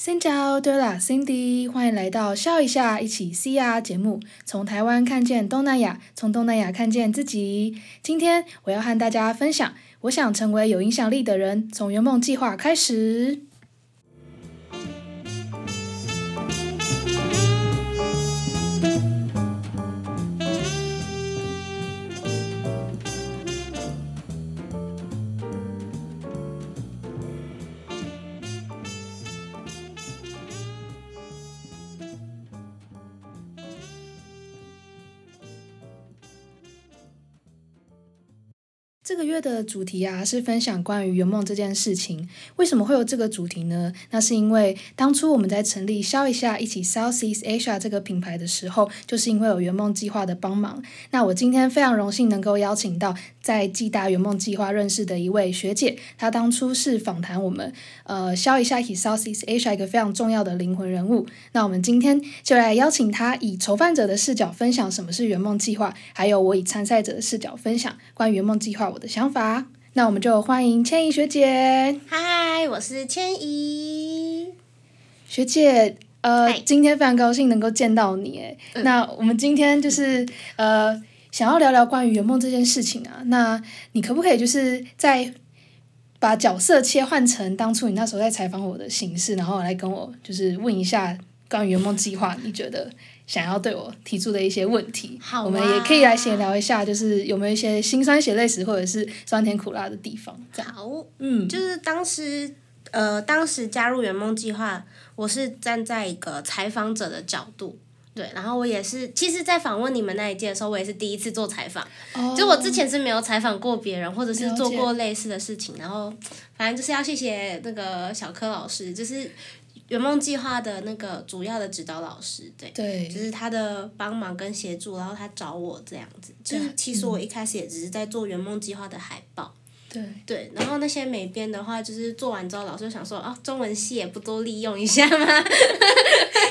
新加对啦，Cindy，欢迎来到笑一下，一起 C R 节目，从台湾看见东南亚，从东南亚看见自己。今天我要和大家分享，我想成为有影响力的人，从圆梦计划开始。个月的主题啊，是分享关于圆梦这件事情。为什么会有这个主题呢？那是因为当初我们在成立消一下一起 Southeast Asia 这个品牌的时候，就是因为有圆梦计划的帮忙。那我今天非常荣幸能够邀请到在暨大圆梦计划认识的一位学姐，她当初是访谈我们呃消一下一起 Southeast Asia 一个非常重要的灵魂人物。那我们今天就来邀请她以筹办者的视角分享什么是圆梦计划，还有我以参赛者的视角分享关于圆梦计划我。的想法，那我们就欢迎千怡学姐。嗨，我是千怡学姐。呃，今天非常高兴能够见到你。哎，那我们今天就是呃，想要聊聊关于圆梦这件事情啊。那你可不可以就是在把角色切换成当初你那时候在采访我的形式，然后来跟我就是问一下关于圆梦计划，你觉得？想要对我提出的一些问题，好我们也可以来闲聊一下，就是有没有一些辛酸血泪史或者是酸甜苦辣的地方。好，嗯，就是当时，呃，当时加入圆梦计划，我是站在一个采访者的角度，对，然后我也是，其实，在访问你们那一届的时候，我也是第一次做采访，就我之前是没有采访过别人，或者是做过类似的事情，然后反正就是要谢谢那个小柯老师，就是。圆梦计划的那个主要的指导老师，对，就是他的帮忙跟协助，然后他找我这样子，就是其实我一开始也只是在做圆梦计划的海报。对。对，然后那些美编的话，就是做完之后，老师就想说，哦，中文系也不多利用一下吗？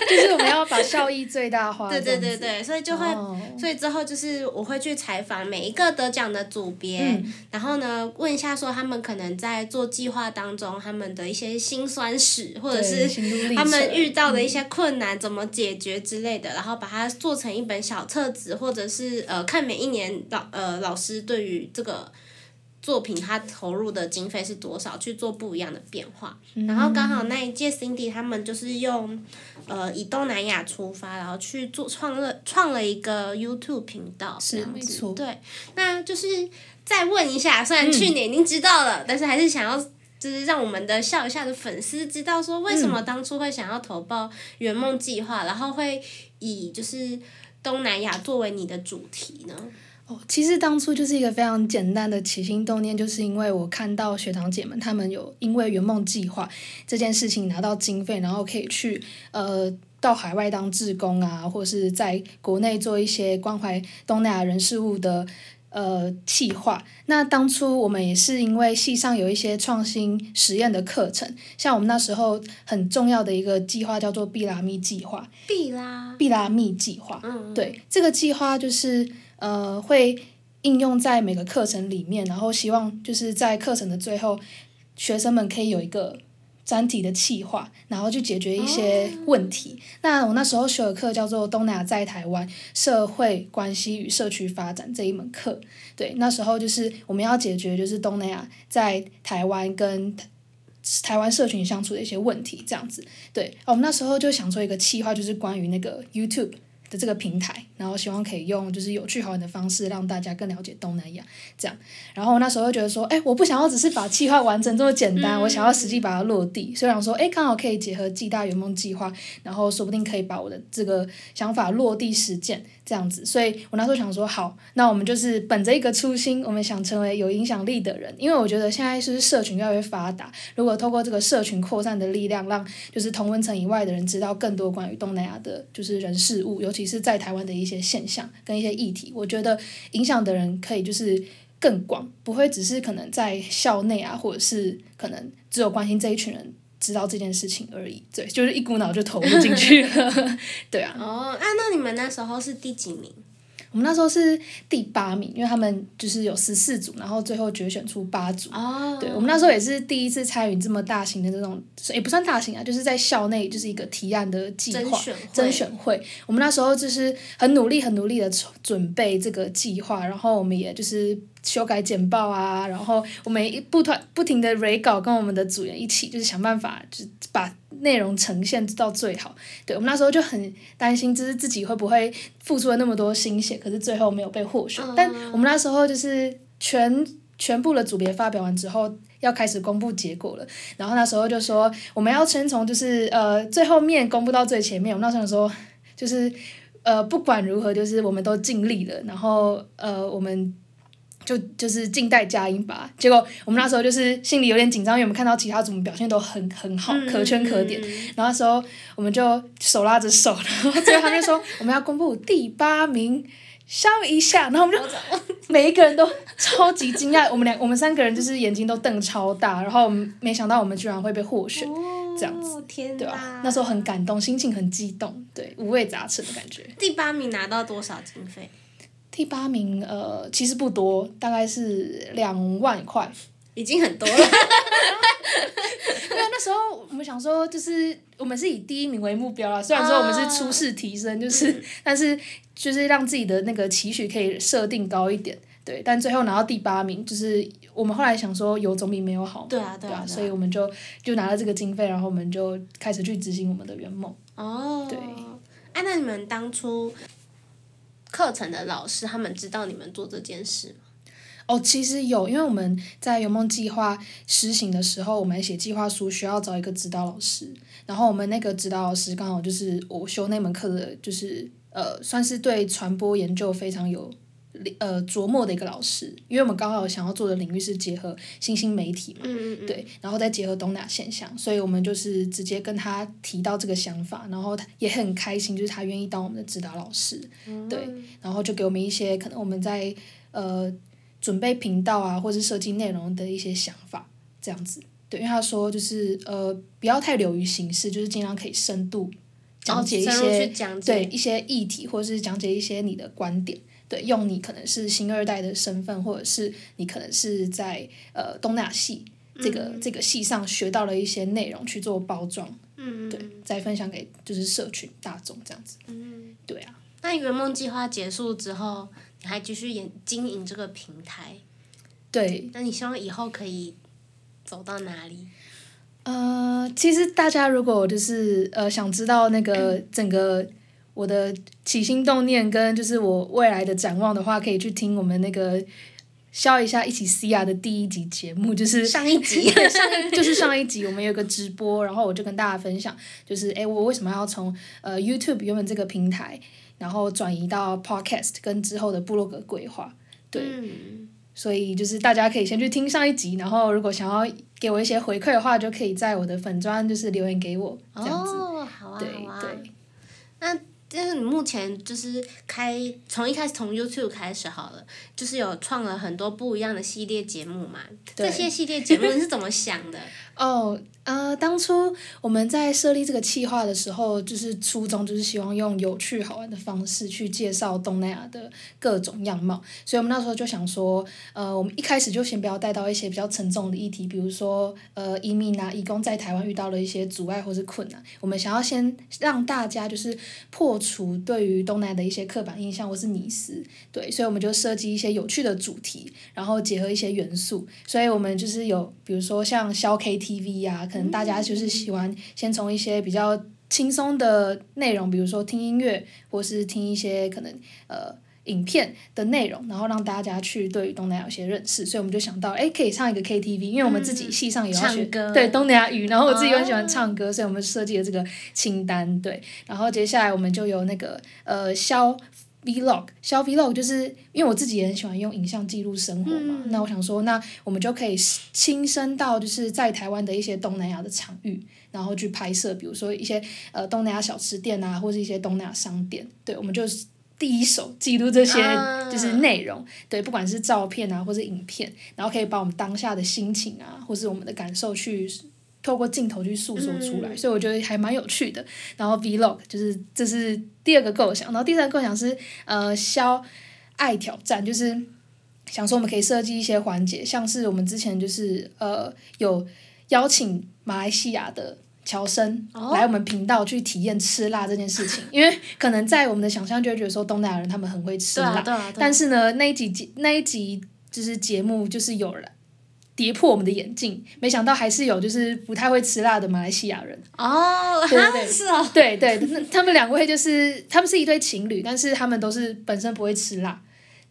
效益最大化。对对对对，所以就会，所以之后就是我会去采访每一个得奖的组别，然后呢，问一下说他们可能在做计划当中，他们的一些辛酸史，或者是他们遇到的一些困难怎么解决之类的，然后把它做成一本小册子，或者是呃，看每一年老呃老师对于这个。作品他投入的经费是多少去做不一样的变化，然后刚好那一届 Cindy 他们就是用，呃，以东南亚出发，然后去做创了创了一个 YouTube 频道，是没错，对，那就是再问一下，虽然去年已经知道了，但是还是想要就是让我们的笑一下的粉丝知道说，为什么当初会想要投报圆梦计划，然后会以就是东南亚作为你的主题呢？哦，其实当初就是一个非常简单的起心动念，就是因为我看到学长姐们他们有因为圆梦计划这件事情拿到经费，然后可以去呃到海外当志工啊，或是在国内做一些关怀东南亚人事物的呃计划。那当初我们也是因为系上有一些创新实验的课程，像我们那时候很重要的一个计划叫做毕拉密计划。毕拉。毕拉密计划。嗯。对，这个计划就是。呃，会应用在每个课程里面，然后希望就是在课程的最后，学生们可以有一个专题的企划，然后去解决一些问题。那我那时候学的课叫做《东南亚在台湾社会关系与社区发展》这一门课，对，那时候就是我们要解决就是东南亚在台湾跟台湾社群相处的一些问题，这样子。对，我们那时候就想做一个企划，就是关于那个 YouTube。的这个平台，然后希望可以用就是有趣好玩的方式让大家更了解东南亚，这样。然后那时候觉得说，哎，我不想要只是把计划完成这么简单，我想要实际把它落地。虽然说，哎，刚好可以结合暨大圆梦计划，然后说不定可以把我的这个想法落地实践。这样子，所以我那时候想说，好，那我们就是本着一个初心，我们想成为有影响力的人，因为我觉得现在是社群越来越发达，如果透过这个社群扩散的力量，让就是同温层以外的人知道更多关于东南亚的，就是人事物，尤其是在台湾的一些现象跟一些议题，我觉得影响的人可以就是更广，不会只是可能在校内啊，或者是可能只有关心这一群人。知道这件事情而已，对，就是一股脑就投入进去了，对啊。哦，啊，那你们那时候是第几名？我们那时候是第八名，因为他们就是有十四组，然后最后决选出八组。哦。对，我们那时候也是第一次参与这么大型的这种，也不算大型啊，就是在校内就是一个提案的计划甄选会。我们那时候就是很努力、很努力的准备这个计划，然后我们也就是修改简报啊，然后我们一不团不停的 re 稿，跟我们的组员一起就是想办法，就把。内容呈现到最好，对我们那时候就很担心，就是自己会不会付出了那么多心血，可是最后没有被获选。但我们那时候就是全全部的组别发表完之后，要开始公布结果了。然后那时候就说，我们要先从就是呃最后面公布到最前面。我们那时候说，就是呃不管如何，就是我们都尽力了。然后呃我们。就就是静待佳音吧。结果我们那时候就是心里有点紧张，因为我们看到其他组表现都很很好，可圈可点。然后那时候我们就手拉着手，然后最后他就说我们要公布第八名，笑一下。然后我们就每一个人都超级惊讶，我们两我们三个人就是眼睛都瞪超大，然后没想到我们居然会被获选，这样子，对吧？那时候很感动，心情很激动，对，五味杂陈的感觉。第八名拿到多少经费？第八名，呃，其实不多，大概是两万块，已经很多了。因为那时候我们想说，就是我们是以第一名为目标啊，虽然说我们是初试提升，就是，但是就是让自己的那个期许可以设定高一点，对。但最后拿到第八名，就是我们后来想说，有总比没有好，对啊，对啊，所以我们就就拿了这个经费，然后我们就开始去执行我们的圆梦。哦。对。哎，那你们当初？课程的老师，他们知道你们做这件事吗？哦，其实有，因为我们在圆梦计划实行的时候，我们写计划书需要找一个指导老师，然后我们那个指导老师刚好就是我修那门课的，就是呃，算是对传播研究非常有。呃，琢磨的一个老师，因为我们刚好想要做的领域是结合新兴媒体嘛，对，然后再结合东亚现象，所以我们就是直接跟他提到这个想法，然后他也很开心，就是他愿意当我们的指导老师，对，然后就给我们一些可能我们在呃准备频道啊，或是设计内容的一些想法，这样子，对，因为他说就是呃不要太流于形式，就是尽量可以深度讲解一些对一些议题，或者是讲解一些你的观点。对，用你可能是新二代的身份，或者是你可能是在呃东亚系这个这个系上学到了一些内容去做包装，嗯对，再分享给就是社群大众这样子。嗯对啊。那圆梦计划结束之后，你还继续演经营这个平台？对。那你希望以后可以走到哪里？呃，其实大家如果就是呃想知道那个整个。我的起心动念跟就是我未来的展望的话，可以去听我们那个笑一下一起 C R 的第一集节目，就是上一集，上一就是上一集我们有个直播，然后我就跟大家分享，就是哎我为什么要从呃 YouTube 原本这个平台，然后转移到 Podcast 跟之后的部落格规划，对，所以就是大家可以先去听上一集，然后如果想要给我一些回馈的话，就可以在我的粉砖就是留言给我这样子，对对，那。就是你目前就是开从一开始从 YouTube 开始好了，就是有创了很多不一样的系列节目嘛。这些系列节目你是怎么想的？哦。呃，当初我们在设立这个企划的时候，就是初衷就是希望用有趣好玩的方式去介绍东南亚的各种样貌，所以我们那时候就想说，呃，我们一开始就先不要带到一些比较沉重的议题，比如说呃移民啊、移工在台湾遇到了一些阻碍或是困难，我们想要先让大家就是破除对于东南亚的一些刻板印象或是迷思，对，所以我们就设计一些有趣的主题，然后结合一些元素，所以我们就是有比如说像消 KTV 呀，可能大家就是喜欢先从一些比较轻松的内容，比如说听音乐，或是听一些可能呃影片的内容，然后让大家去对东南亚有些认识。所以我们就想到，哎，可以唱一个 KTV，因为我们自己系上也要学对东南亚语，然后我自己很喜欢唱歌，所以我们设计了这个清单。对，然后接下来我们就有那个呃消。Vlog，小 Vlog 就是因为我自己也很喜欢用影像记录生活嘛，那我想说，那我们就可以亲身到就是在台湾的一些东南亚的场域，然后去拍摄，比如说一些呃东南亚小吃店啊，或是一些东南亚商店，对，我们就第一手记录这些就是内容，对，不管是照片啊或者影片，然后可以把我们当下的心情啊，或是我们的感受去透过镜头去诉说出来，所以我觉得还蛮有趣的。然后 vlog 就是这是第二个构想，然后第三个构想是呃消爱挑战，就是想说我们可以设计一些环节，像是我们之前就是呃有邀请马来西亚的乔生来我们频道去体验吃辣这件事情，因为可能在我们的想象就会觉得说东南亚人他们很会吃辣，但是呢那一集那一集就是节目就是有了。跌破我们的眼镜，没想到还是有就是不太会吃辣的马来西亚人。哦，对对。是哦，对对，那他们两位就是他们是一对情侣，但是他们都是本身不会吃辣。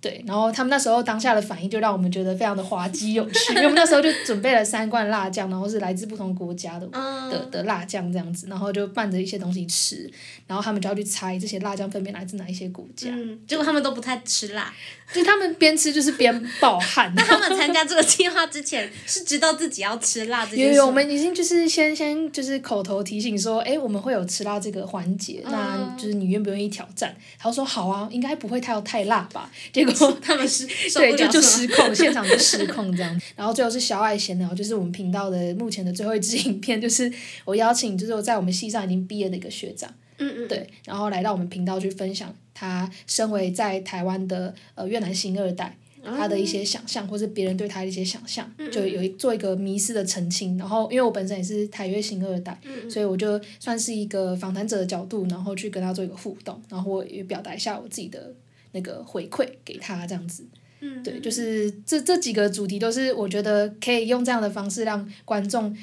对，然后他们那时候当下的反应就让我们觉得非常的滑稽有趣，因为我们那时候就准备了三罐辣酱，然后是来自不同国家的的的辣酱这样子，然后就拌着一些东西吃，然后他们就要去猜这些辣酱分别来自哪一些国家。嗯，结果他们都不太吃辣，就他们边吃就是边暴汗。那他们参加 这个计划之前是知道自己要吃辣这件事有有，我们已经就是先先就是口头提醒说，哎，我们会有吃辣这个环节，那就是你愿不愿意挑战？他说好啊，应该不会太太辣吧？结果 他们失。对，就就失控，现场就失控这样。然后最后是小爱闲聊，就是我们频道的目前的最后一支影片，就是我邀请，就是我在我们系上已经毕业的一个学长，嗯嗯，对，然后来到我们频道去分享他身为在台湾的呃越南新二代，他的一些想象，或是别人对他的一些想象，就有一做一个迷失的澄清。然后因为我本身也是台越新二代，所以我就算是一个访谈者的角度，然后去跟他做一个互动，然后我也表达一下我自己的那个回馈给他这样子。嗯对，就是这这几个主题都是我觉得可以用这样的方式让观众，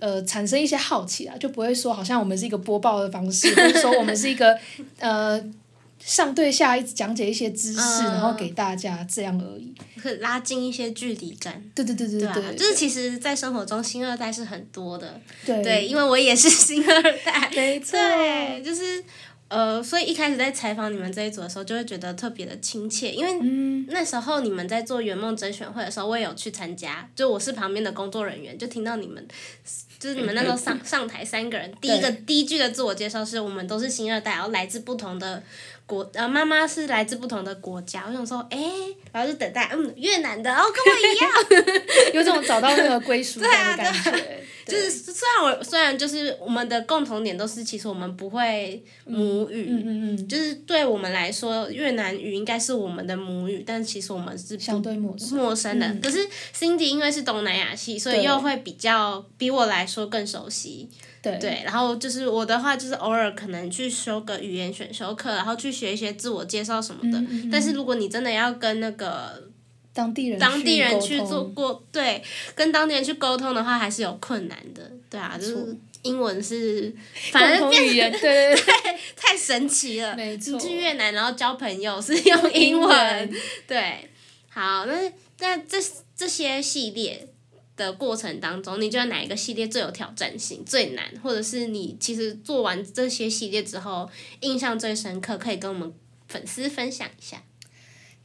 呃，产生一些好奇啊，就不会说好像我们是一个播报的方式，或者说我们是一个呃上对下一直讲解一些知识，然后给大家这样而已，可拉近一些距离感。对对对对对，就是其实，在生活中，新二代是很多的。对，对，因为我也是新二代。没错。对，就是。呃，所以一开始在采访你们这一组的时候，就会觉得特别的亲切，因为那时候你们在做圆梦甄选会的时候，我也有去参加，就我是旁边的工作人员，就听到你们，就是你们那时候上 上台三个人，第一个第一句的自我介绍是我们都是新二代，然后来自不同的。国呃，妈妈是来自不同的国家，我想说，哎，然后就等待，嗯，越南的，哦，跟我一样，有种找到那个归属感的 感觉。就是虽然我虽然就是我们的共同点都是，其实我们不会母语，嗯嗯嗯，就是对我们来说，越南语应该是我们的母语，但其实我们是相对陌生陌生的。可是 Cindy 因为是东南亚系，所以又会比较比我来说更熟悉。对，然后就是我的话，就是偶尔可能去修个语言选修课，然后去学一些自我介绍什么的。但是如果你真的要跟那个当地人当地人去做过，对，跟当地人去沟通的话，还是有困难的。对啊，就是英文是反正语言，对对对，太神奇了。没错。去越南然后交朋友是用英文，对。好，那那这这些系列。的过程当中，你觉得哪一个系列最有挑战性、最难，或者是你其实做完这些系列之后印象最深刻，可以跟我们粉丝分享一下？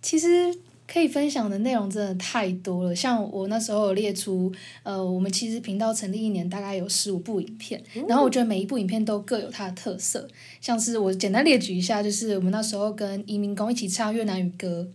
其实可以分享的内容真的太多了，像我那时候有列出，呃，我们其实频道成立一年大概有十五部影片，然后我觉得每一部影片都各有它的特色，像是我简单列举一下，就是我们那时候跟移民工一起唱越南语歌。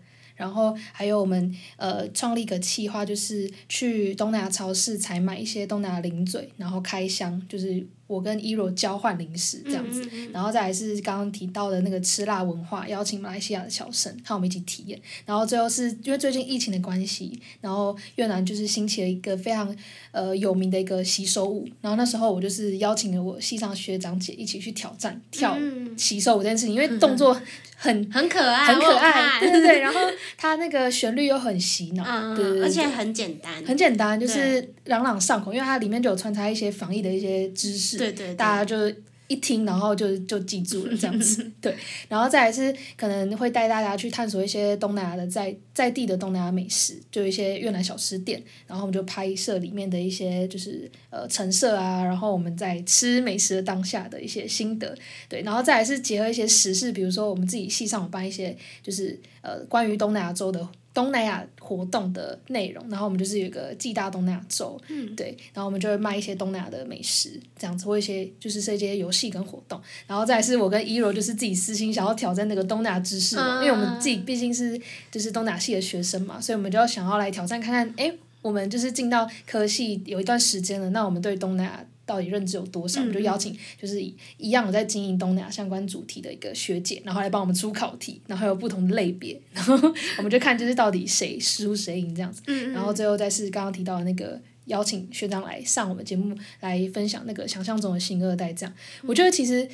然后还有我们呃创立一个企划，就是去东南亚超市采买一些东南亚零嘴，然后开箱，就是我跟伊若交换零食这样子。然后再来是刚刚提到的那个吃辣文化，邀请马来西亚的小生和我们一起体验。然后最后是因为最近疫情的关系，然后越南就是兴起了一个非常呃有名的一个洗手舞。然后那时候我就是邀请了我系上学长姐一起去挑战跳洗手舞这件事情，因为动作。很很可爱，很可爱，对对对，然后它那个旋律又很洗脑，对对对，而且很简单，很简单，就是朗朗上口，因为它里面就有穿插一些防疫的一些知识，对对，大家就。一听，然后就就记住了这样子，对，然后再来是可能会带大家去探索一些东南亚的在在地的东南亚美食，就一些越南小吃店，然后我们就拍摄里面的一些就是呃陈设啊，然后我们在吃美食的当下的一些心得，对，然后再来是结合一些时事，比如说我们自己系上有办一些就是呃关于东南亚洲的。东南亚活动的内容，然后我们就是有一个暨大东南亚周，对，然后我们就会卖一些东南亚的美食，这样子或一些就是设计一些游戏跟活动，然后再是我跟一柔就是自己私心想要挑战那个东南亚知识嘛，因为我们自己毕竟是就是东南亚系的学生嘛，所以我们就要想要来挑战看看，哎，我们就是进到科系有一段时间了，那我们对东南亚到底认知有多少？我们就邀请就是一样有在经营东南亚相关主题的一个学姐，然后来帮我们出考题，然后有不同的类别，然后我们就看就是到底谁输谁赢这样子。然后最后再是刚刚提到的那个邀请学长来上我们节目来分享那个想象中的新二代，这样我觉得其实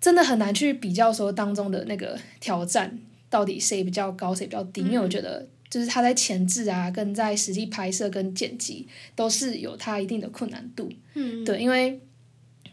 真的很难去比较说当中的那个挑战到底谁比较高谁比较低，因为我觉得。就是他在前置啊，跟在实际拍摄跟剪辑都是有他一定的困难度。嗯，对，因为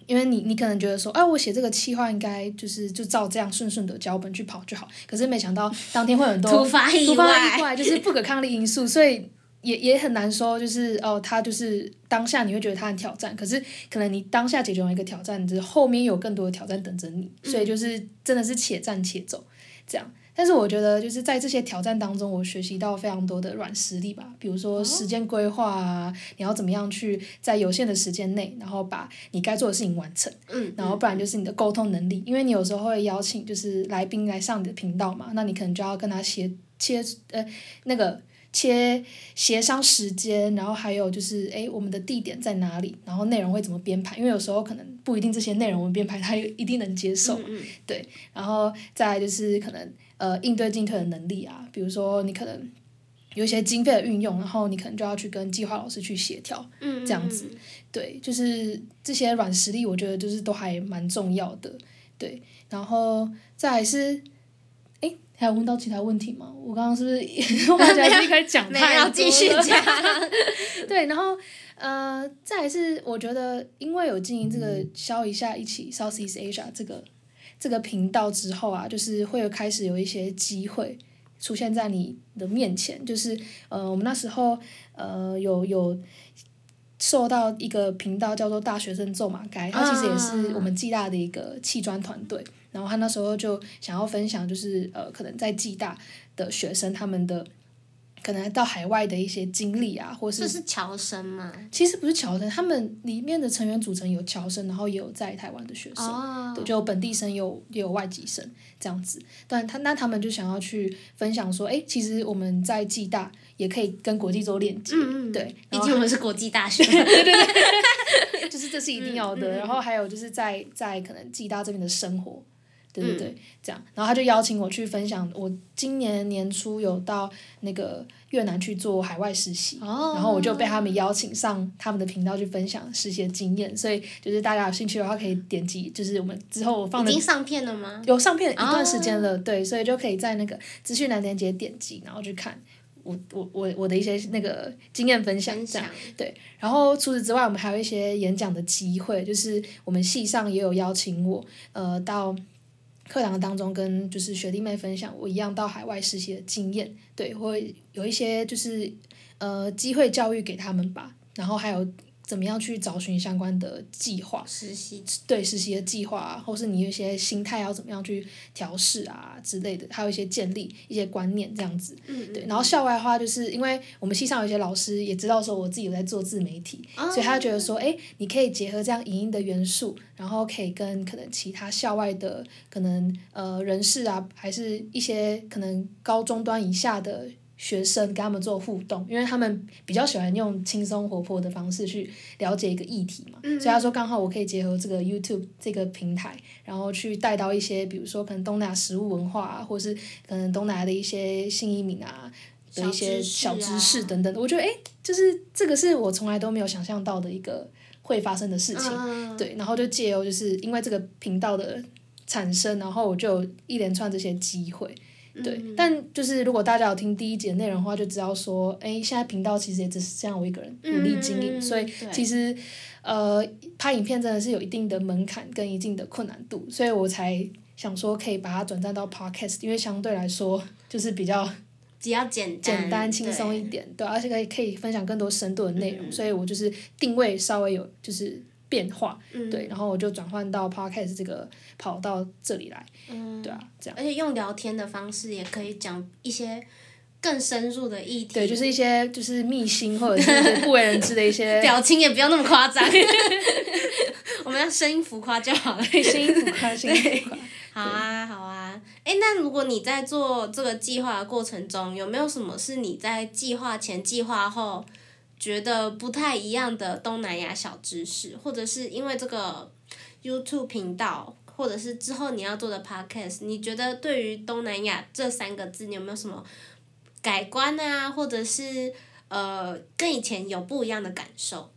因为你你可能觉得说，哎，我写这个企划应该就是就照这样顺顺的脚本去跑就好，可是没想到当天会很多突发意外，就是不可抗力因素，所以也也很难说，就是哦，他就是当下你会觉得他很挑战，可是可能你当下解决完一个挑战，就是后面有更多的挑战等着你，所以就是真的是且战且走这样。但是我觉得，就是在这些挑战当中，我学习到非常多的软实力吧。比如说时间规划啊，你要怎么样去在有限的时间内，然后把你该做的事情完成。嗯。然后不然就是你的沟通能力，因为你有时候会邀请就是来宾来上你的频道嘛，那你可能就要跟他切切呃那个切协商时间，然后还有就是哎我们的地点在哪里，然后内容会怎么编排，因为有时候可能不一定这些内容我们编排他一定能接受。嗯。对，然后再就是可能。呃，应对进退的能力啊，比如说你可能有一些经费的运用，然后你可能就要去跟计划老师去协调，这样子，对，就是这些软实力，我觉得就是都还蛮重要的，对，然后再是，哎，还有问到其他问题吗？我刚刚是不是 我觉得一开始讲太多了？继续讲，对，然后呃，再是我觉得，因为有经营这个消一下一起 Southeast Asia 这个。这个频道之后啊，就是会有开始有一些机会出现在你的面前，就是呃，我们那时候呃有有受到一个频道叫做大学生咒马该，它其实也是我们暨大的一个砌砖团队，然后他那时候就想要分享，就是呃，可能在暨大的学生他们的。可能到海外的一些经历啊，或是这是侨生吗？其实不是侨生，他们里面的成员组成有侨生，然后也有在台湾的学生，对，就本地生有也有外籍生这样子。但他那他们就想要去分享说，哎，其实我们在暨大也可以跟国际做链接，对，毕竟我们是国际大学，对 对对，就是这是一定要的。然后还有就是在在可能暨大这边的生活。对对对，这样，然后他就邀请我去分享，我今年年初有到那个越南去做海外实习，然后我就被他们邀请上他们的频道去分享实习的经验，所以就是大家有兴趣的话可以点击，就是我们之后我放的已经上片了吗？有上片一段时间了，对，所以就可以在那个资讯栏链接点击，然后去看我我我我的一些那个经验分享，这样对。然后除此之外，我们还有一些演讲的机会，就是我们系上也有邀请我，呃，到。课堂当中跟就是学弟妹分享我一样到海外实习的经验，对，会有一些就是呃机会教育给他们吧，然后还有。怎么样去找寻相关的计划？实习对实习的计划啊，或是你有一些心态要怎么样去调试啊之类的，还有一些建立一些观念这样子。嗯对，然后校外的话，就是因为我们系上有一些老师也知道说我自己有在做自媒体，所以他觉得说，哎，你可以结合这样影音的元素，然后可以跟可能其他校外的可能呃人士啊，还是一些可能高中端以下的。学生跟他们做互动，因为他们比较喜欢用轻松活泼的方式去了解一个议题嘛，所以他说刚好我可以结合这个 YouTube 这个平台，然后去带到一些，比如说可能东南亚食物文化啊，或是可能东南亚的一些新移民啊的一些小知识等等。的，我觉得哎，就是这个是我从来都没有想象到的一个会发生的事情，对，然后就借由就是因为这个频道的产生，然后我就一连串这些机会。对，但就是如果大家有听第一节内容的话，就知道说，哎，现在频道其实也只是这样我一个人努力经营，所以其实，呃，拍影片真的是有一定的门槛跟一定的困难度，所以我才想说可以把它转战到 podcast，因为相对来说就是比较比较简简单轻松一点，对，而且可以可以分享更多深度的内容，所以我就是定位稍微有就是。变化，对，然后我就转换到 podcast 这个跑到这里来，对啊，这样。而且用聊天的方式也可以讲一些更深入的议题。对，就是一些就是秘辛或者是不为人知的一些。表情也不要那么夸张，我们要声音浮夸就好了，声音浮夸，声音浮夸。好啊，好啊。哎，那如果你在做这个计划的过程中，有没有什么是你在计划前、计划后？觉得不太一样的东南亚小知识，或者是因为这个 YouTube 频道，或者是之后你要做的 Podcast，你觉得对于东南亚这三个字，你有没有什么改观啊，或者是呃跟以前有不一样的感受？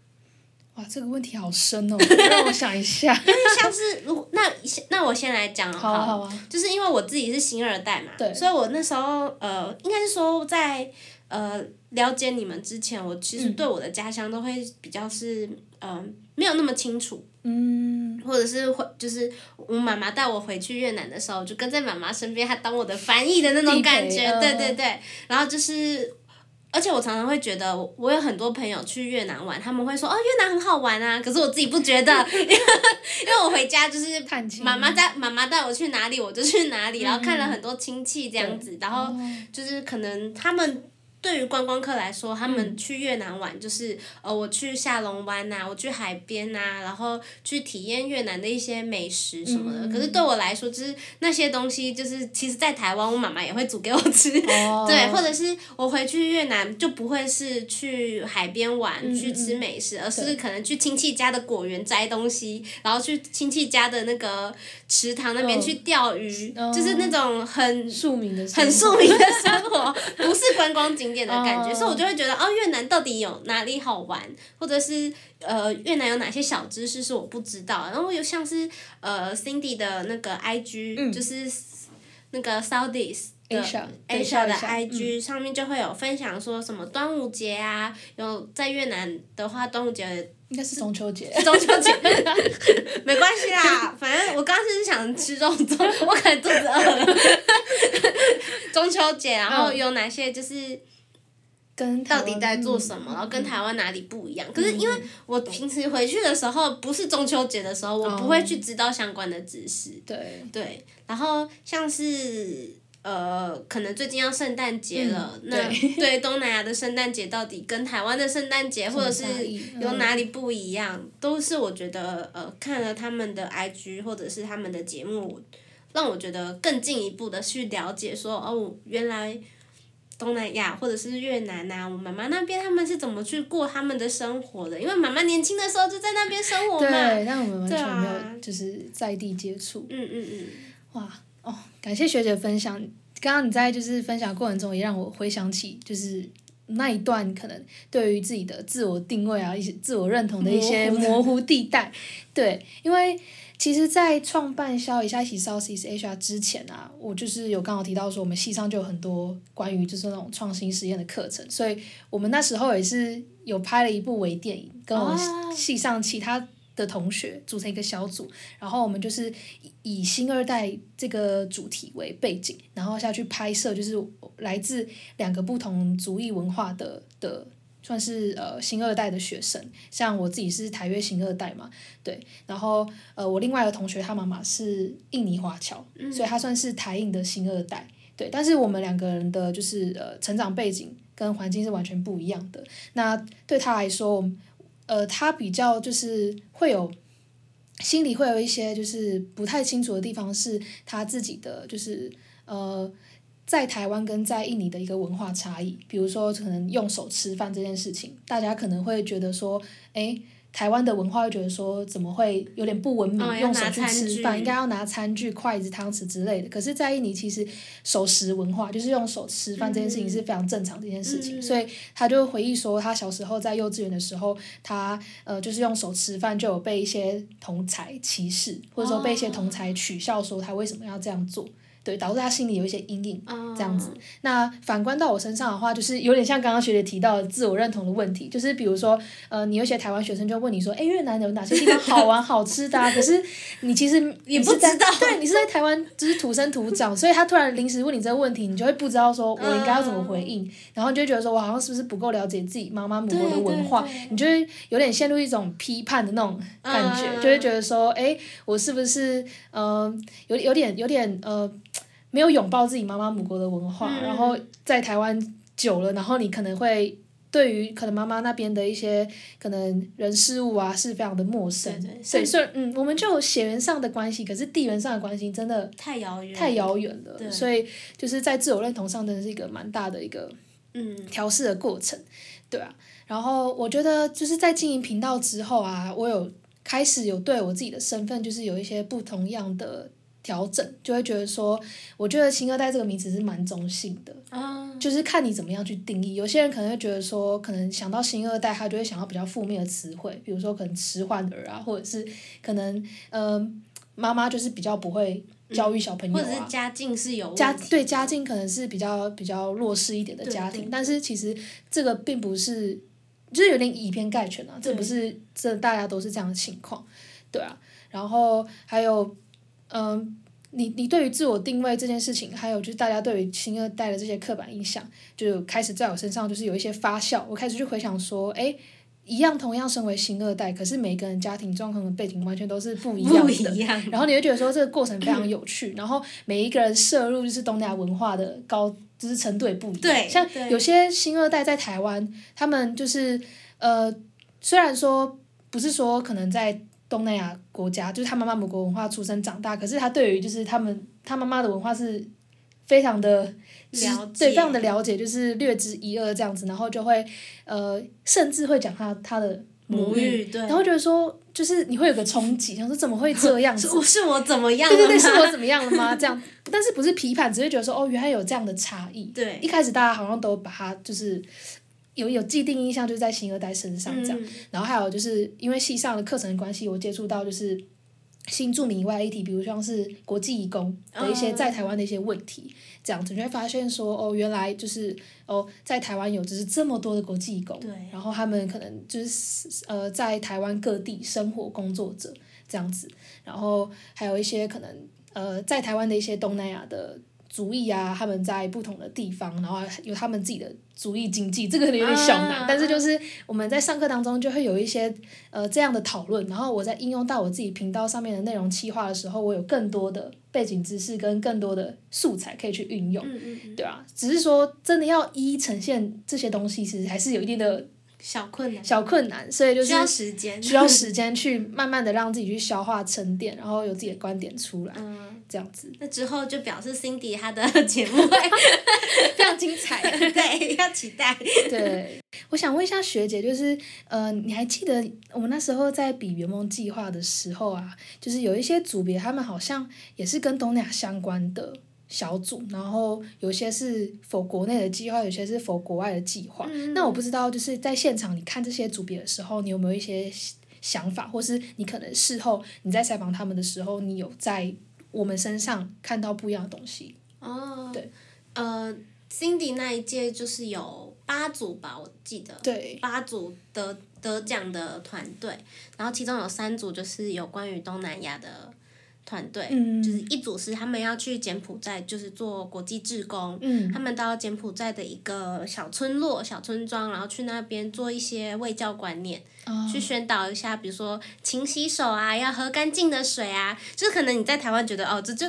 哇，这个问题好深哦，让我想一下。因为像是如那那我先来讲好啊好啊，就是因为我自己是新二代嘛，所以我那时候呃，应该是说在呃了解你们之前，我其实对我的家乡都会比较是呃没有那么清楚，嗯，或者是会就是我妈妈带我回去越南的时候，就跟在妈妈身边，她当我的翻译的那种感觉，对对对，然后就是。而且我常常会觉得，我有很多朋友去越南玩，他们会说哦越南很好玩啊，可是我自己不觉得，因为因为我回家就是妈妈带妈妈带我去哪里我就去哪里，然后看了很多亲戚这样子，然后就是可能他们。对于观光客来说，他们去越南玩就是呃，我去下龙湾呐，我去海边呐，然后去体验越南的一些美食什么的。可是对我来说，就是那些东西，就是其实，在台湾我妈妈也会煮给我吃，对，或者是我回去越南就不会是去海边玩去吃美食，而是可能去亲戚家的果园摘东西，然后去亲戚家的那个池塘那边去钓鱼，就是那种很庶民的很庶民的生活，不是观光景。点的感觉，所以我就会觉得哦，越南到底有哪里好玩，或者是呃，越南有哪些小知识是我不知道。然后又像是呃，Cindy 的那个 IG，就是那个 Southeast 的 Asia 的 IG 上面就会有分享说什么端午节啊，有在越南的话，端午节应该是中秋节，中秋节 没关系啦，反正我刚刚是想吃肉粽，我可能肚子饿了。中秋节，然后有哪些就是。到底在做什么？然后跟台湾哪里不一样？可是因为我平时回去的时候，不是中秋节的时候，我不会去知道相关的知识。对。对，然后像是呃，可能最近要圣诞节了，那对东南亚的圣诞节到底跟台湾的圣诞节，或者是有哪里不一样，都是我觉得呃，看了他们的 IG 或者是他们的节目，让我觉得更进一步的去了解，说哦，原来。东南亚或者是越南呐，我妈妈那边他们是怎么去过他们的生活的？因为妈妈年轻的时候就在那边生活嘛。对，但我们完全没有就是在地接触。嗯嗯嗯。哇哦，感谢学姐分享。刚刚你在就是分享过程中，也让我回想起就是那一段可能对于自己的自我定位啊，一些自我认同的一些模糊地带。对，因为。其实，在创办消一下一起 Southeast Asia 之前啊，我就是有刚好提到说，我们系上就有很多关于就是那种创新实验的课程，所以我们那时候也是有拍了一部微电影，跟我们系上其他的同学组成一个小组，然后我们就是以新二代这个主题为背景，然后下去拍摄，就是来自两个不同族裔文化的的。算是呃新二代的学生，像我自己是台约新二代嘛，对，然后呃我另外一个同学他妈妈是印尼华侨，所以他算是台印的新二代，对，但是我们两个人的就是呃成长背景跟环境是完全不一样的。那对他来说，呃他比较就是会有心里会有一些就是不太清楚的地方，是他自己的就是呃。在台湾跟在印尼的一个文化差异，比如说可能用手吃饭这件事情，大家可能会觉得说，哎，台湾的文化会觉得说，怎么会有点不文明，用手去吃饭，应该要拿餐具、筷子、汤匙之类的。可是，在印尼其实手食文化就是用手吃饭这件事情是非常正常的一件事情，所以他就回忆说，他小时候在幼稚园的时候，他呃就是用手吃饭，就有被一些同才歧视，或者说被一些同才取笑说他为什么要这样做。对，导致他心里有一些阴影，这样子。那反观到我身上的话，就是有点像刚刚学姐提到的自我认同的问题，就是比如说，呃，你有些台湾学生就问你说，哎，越南有哪些地方好玩 好吃的？可是你其实 也不知道，对你是在台湾就是土生土长，所以他突然临时问你这个问题，你就会不知道说我应该要怎么回应，然后你就觉得说我好像是不是不够了解自己妈妈母国的文化，你就会有点陷入一种批判的那种感觉，就会觉得说，哎，我是不是呃有有点有点呃。没有拥抱自己妈妈母国的文化，然后在台湾久了，然后你可能会对于可能妈妈那边的一些可能人事物啊是非常的陌生，所以说嗯，我们就血缘上的关系，可是地缘上的关系真的太遥远，太遥远了，所以就是在自我认同上真的是一个蛮大的一个嗯。调试的过程，对啊，然后我觉得就是在经营频道之后啊，我有开始有对我自己的身份就是有一些不同样的调整，就会觉得说，我觉得“新二代”这个名字是蛮中性的，就是看你怎么样去定义。有些人可能会觉得说，可能想到“新二代”，他就会想到比较负面的词汇，比如说可能迟缓儿啊，或者是可能呃妈妈就是比较不会教育小朋友啊，或者是家境是有家对家境可能是比较比较弱势一点的家庭，但是其实这个并不是。就是有点以偏概全啊，这不是这大家都是这样的情况，对啊。然后还有，嗯，你你对于自我定位这件事情，还有就是大家对于新二代的这些刻板印象，就开始在我身上就是有一些发酵。我开始去回想说，哎，一样同样身为新二代，可是每个人家庭状况的背景完全都是不一样的。然后你会觉得说这个过程非常有趣，然后每一个人摄入就是东南亚文化的高。就是程度也不一样，像有些新二代在台湾，他们就是呃，虽然说不是说可能在东南亚国家，就是他妈妈母国文化出生长大，可是他对于就是他们他妈妈的文化是非常的了，对，非常的了解，就是略知一二这样子，然后就会呃，甚至会讲他他的母语，然后觉得说。就是你会有个冲击，想说怎么会这样子？是我怎么样？对对对，是我怎么样了吗？这样，但是不是批判，只是觉得说哦，原来有这样的差异。对。一开始大家好像都把它就是有有既定印象，就是在新二代身上这样。然后还有就是因为系上的课程的关系，我接触到就是新住民以外的议题，比如像是国际义工的一些在台湾的一些问题。这样子，你会发现说，哦，原来就是哦，在台湾有就是这么多的国际工，然后他们可能就是呃，在台湾各地生活工作者这样子，然后还有一些可能呃，在台湾的一些东南亚的。族裔啊，他们在不同的地方，然后有他们自己的族裔经济，这个有点小难。但是就是我们在上课当中就会有一些呃这样的讨论，然后我在应用到我自己频道上面的内容企划的时候，我有更多的背景知识跟更多的素材可以去运用，对啊？只是说真的要一一呈现这些东西，其实还是有一定的。小困难，小困难，所以就是需要时间，需要时间去慢慢的让自己去消化沉淀，然后有自己的观点出来，这样子。那之后就表示 Cindy 她的节目会 非常精彩，对，要期待。对，我想问一下学姐，就是呃，你还记得我们那时候在比圆梦计划的时候啊，就是有一些组别，他们好像也是跟东南亚相关的。小组，然后有些是否国内的计划，有些是否国外的计划。那我不知道，就是在现场你看这些组别的时候，你有没有一些想法，或是你可能事后你在采访他们的时候，你有在我们身上看到不一样的东西？哦，对，呃，Cindy 那一届就是有八组吧，我记得，对，八组得得奖的团队，然后其中有三组就是有关于东南亚的。团队就是一组是他们要去柬埔寨，就是做国际志工。他们到柬埔寨的一个小村落、小村庄，然后去那边做一些卫教观念，去宣导一下，比如说勤洗手啊，要喝干净的水啊。就是可能你在台湾觉得哦，这就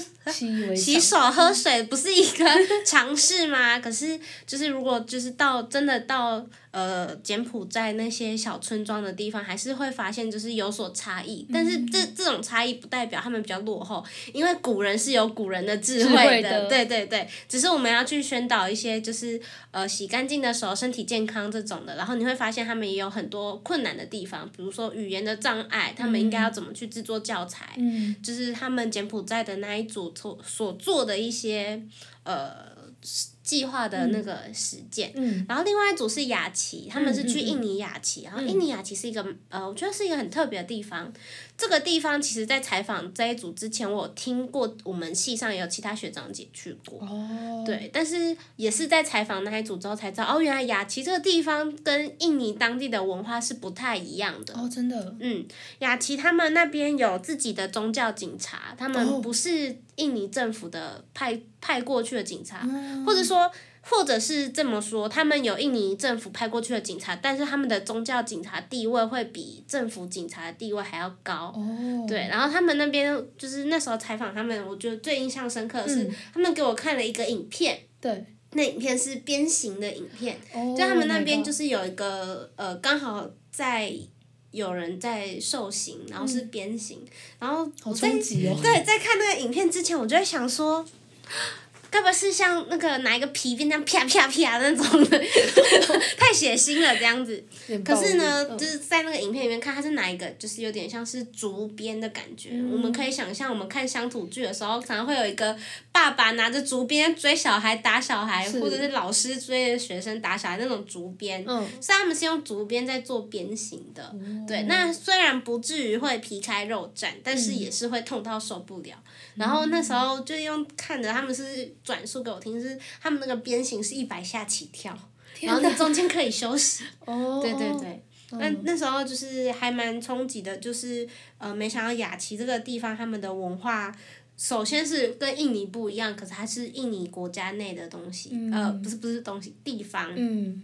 洗手喝水不是一个常识吗？可是就是如果就是到真的到。呃，柬埔寨那些小村庄的地方，还是会发现就是有所差异，但是这这种差异不代表他们比较落后，因为古人是有古人的智慧的，对对对，只是我们要去宣导一些就是呃洗干净的手、身体健康这种的，然后你会发现他们也有很多困难的地方，比如说语言的障碍，他们应该要怎么去制作教材，就是他们柬埔寨的那一组所所做的一些呃。计划的那个实践，然后另外一组是雅琪，他们是去印尼雅琪，然后印尼雅琪是一个呃，我觉得是一个很特别的地方。这个地方其实，在采访这一组之前，我听过我们系上也有其他学长姐去过，对，但是也是在采访那一组之后才知道，哦，原来雅琪这个地方跟印尼当地的文化是不太一样的。哦，真的。嗯，雅琪他们那边有自己的宗教警察，他们不是印尼政府的派派过去的警察，或者说。或者是这么说，他们有印尼政府派过去的警察，但是他们的宗教警察地位会比政府警察的地位还要高。哦。对，然后他们那边就是那时候采访他们，我觉得最印象深刻的是，他们给我看了一个影片。对。那影片是鞭刑的影片，就他们那边就是有一个呃，刚好在有人在受刑，然后是鞭刑，然后好冲击哦。对，在看那个影片之前，我就在想说。该不是像那个拿一个皮鞭那样啪啪啪那种的，太血腥了这样子。可是呢，就是在那个影片里面看，他是拿一个，就是有点像是竹鞭的感觉。我们可以想象，我们看乡土剧的时候，常常会有一个爸爸拿着竹鞭追小孩、打小孩，或者是老师追着学生打小孩那种竹鞭。嗯。所以他们是用竹鞭在做鞭刑的。对，那虽然不至于会皮开肉绽，但是也是会痛到受不了。然后那时候就用看着他们是转述给我听，是他们那个鞭刑是一百下起跳，然后你中间可以休息。哦。对对对。那那时候就是还蛮冲击的，就是呃，没想到雅琪这个地方他们的文化，首先是跟印尼不一样，可是它是印尼国家内的东西，呃，不是不是东西，地方。嗯。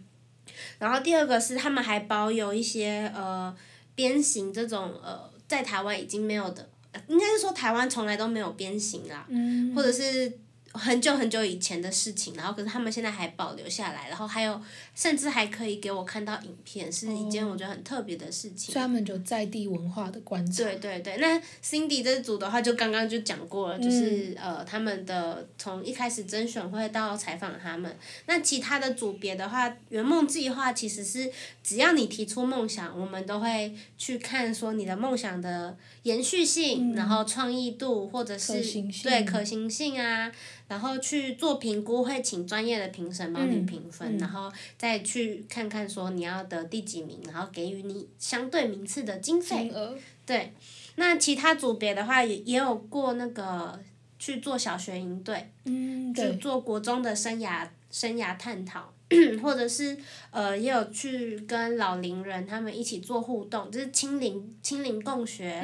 然后第二个是他们还保有一些呃鞭刑这种呃在台湾已经没有的。应该是说台湾从来都没有鞭刑啦，或者是。很久很久以前的事情，然后可是他们现在还保留下来，然后还有甚至还可以给我看到影片，是一件我觉得很特别的事情。他们就在地文化的观察。对对对，那 Cindy 这组的话，就刚刚就讲过了，就是呃他们的从一开始甄选会到采访他们，那其他的组别的话，圆梦计划其实是只要你提出梦想，我们都会去看说你的梦想的延续性，然后创意度或者是对可行性啊。然后去做评估，会请专业的评审帮你评分，然后再去看看说你要得第几名，然后给予你相对名次的经费。对，那其他组别的话也也有过那个去做小学营队，去做国中的生涯生涯探讨。或者是呃，也有去跟老龄人他们一起做互动，就是亲邻亲邻共学，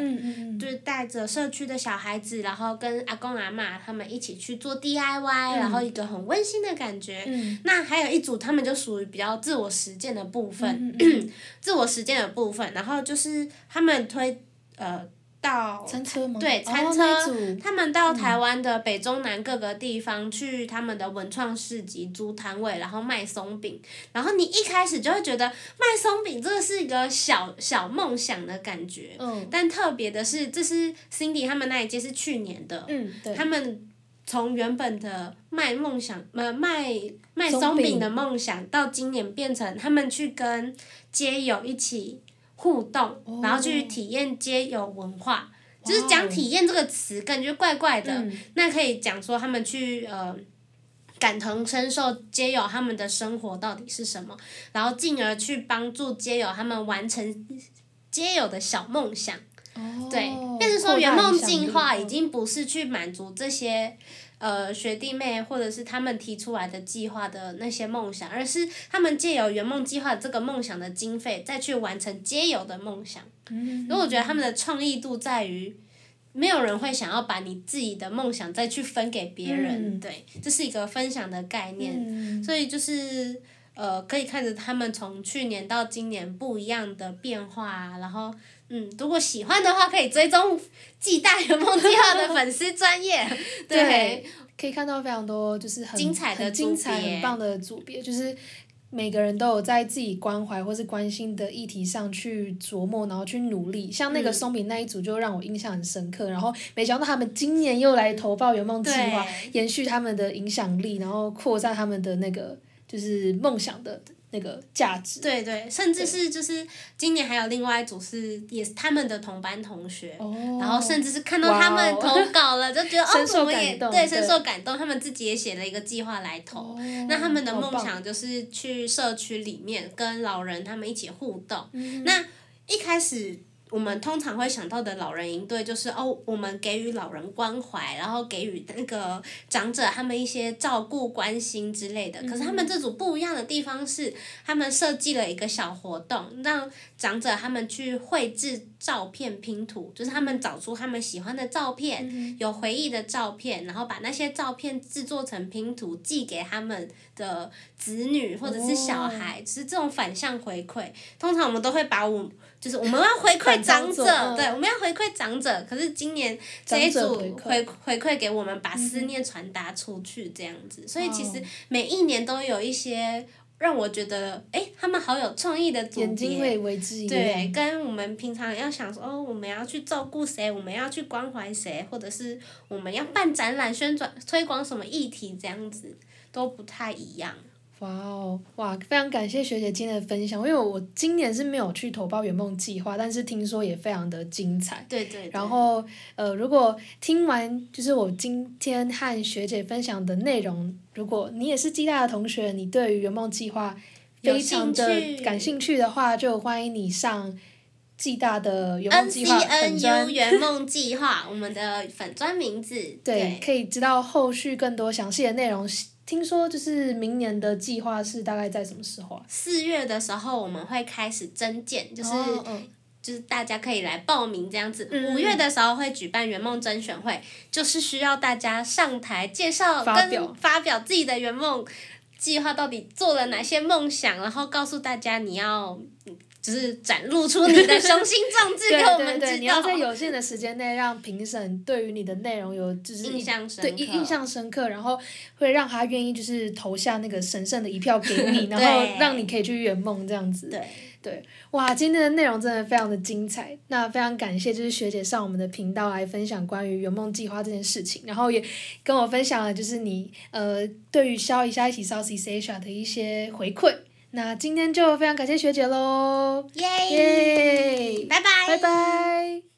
就是带着社区的小孩子，然后跟阿公阿妈他们一起去做 DIY，然后一个很温馨的感觉。那还有一组，他们就属于比较自我实践的部分，自我实践的部分，然后就是他们推呃。到对餐车，他们到台湾的北中南各个地方去他们的文创市集租摊位，然后卖松饼。然后你一开始就会觉得卖松饼这个是一个小小梦想的感觉。嗯。但特别的是，这是 Cindy 他们那一届是去年的。嗯，对。他们从原本的卖梦想呃卖卖松饼的梦想，到今年变成他们去跟街友一起。互动，然后去体验街友文化，就是讲体验这个词，感觉怪怪的。那可以讲说他们去呃感同身受街友他们的生活到底是什么，然后进而去帮助街友他们完成街友的小梦想。对，但是说圆梦进化已经不是去满足这些。呃，学弟妹或者是他们提出来的计划的那些梦想，而是他们借由圆梦计划这个梦想的经费，再去完成皆有的梦想。嗯。所以我觉得他们的创意度在于，没有人会想要把你自己的梦想再去分给别人，对，这是一个分享的概念。所以就是呃，可以看着他们从去年到今年不一样的变化，然后。嗯，如果喜欢的话，可以追踪“暨大圆梦计划”的粉丝专业，对，可以看到非常多就是很精彩的、精彩很棒的组别，就是每个人都有在自己关怀或是关心的议题上去琢磨，然后去努力。像那个松饼那一组就让我印象很深刻，然后没想到他们今年又来投报圆梦计划，延续他们的影响力，然后扩散他们的那个就是梦想的。那个价值。对对，甚至是就是今年还有另外一组是也是他们的同班同学，然后甚至是看到他们投稿了，就觉得 哦，我们也对深受感动，他们自己也写了一个计划来投。那他们的梦想就是去社区里面跟老人他们一起互动。那一开始。我们通常会想到的老人营队就是哦，我们给予老人关怀，然后给予那个长者他们一些照顾、关心之类的。可是他们这组不一样的地方是，他们设计了一个小活动，让长者他们去绘制照片拼图，就是他们找出他们喜欢的照片，有回忆的照片，然后把那些照片制作成拼图，寄给他们的子女或者是小孩，是这种反向回馈。通常我们都会把我。就是我们要回馈长者，对，我们要回馈长者。可是今年这一组回回馈给我们，把思念传达出去，这样子。所以其实每一年都有一些让我觉得，哎，他们好有创意的组眼睛会为之一对，跟我们平常要想说，哦，我们要去照顾谁，我们要去关怀谁，或者是我们要办展览、宣传、推广什么议题，这样子都不太一样。哇哦，哇！非常感谢学姐今天的分享，因为我今年是没有去投报圆梦计划，但是听说也非常的精彩。对对。然后，呃，如果听完就是我今天和学姐分享的内容，如果你也是暨大的同学，你对于圆梦计划非常的感兴趣的话，就欢迎你上暨大的圆梦计划粉专。圆梦计划，我们的粉砖名字。对，可以知道后续更多详细的内容。听说就是明年的计划是大概在什么时候啊？四月的时候我们会开始征件，就是就是大家可以来报名这样子。五月的时候会举办圆梦甄选会，就是需要大家上台介绍跟发表自己的圆梦计划到底做了哪些梦想，然后告诉大家你要。就是展露出你的雄心壮志 给我们知道。你要在有限的时间内让评审对于你的内容有就是印象深刻，对印象深刻，然后会让他愿意就是投下那个神圣的一票给你，然后让你可以去圆梦这样子。对对，哇，今天的内容真的非常的精彩。那非常感谢就是学姐上我们的频道来分享关于圆梦计划这件事情，然后也跟我分享了就是你呃对于消一下一起 South East Asia 的一些回馈。那今天就非常感谢学姐喽，耶，拜拜，拜拜。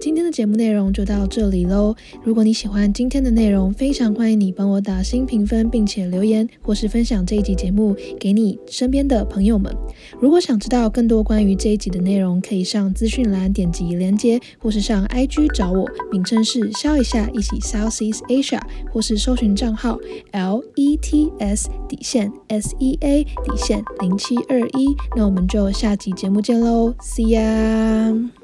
今天的节目内容就到这里喽。如果你喜欢今天的内容，非常欢迎你帮我打新评分，并且留言或是分享这一集节目给你身边的朋友们。如果想知道更多关于这一集的内容，可以上资讯栏点击连接，或是上 IG 找我，名称是笑一下一起 Southeast Asia，或是搜寻账号 L E T S 底线 S E A 底线零七二一。那我们就下集节目见喽，See ya。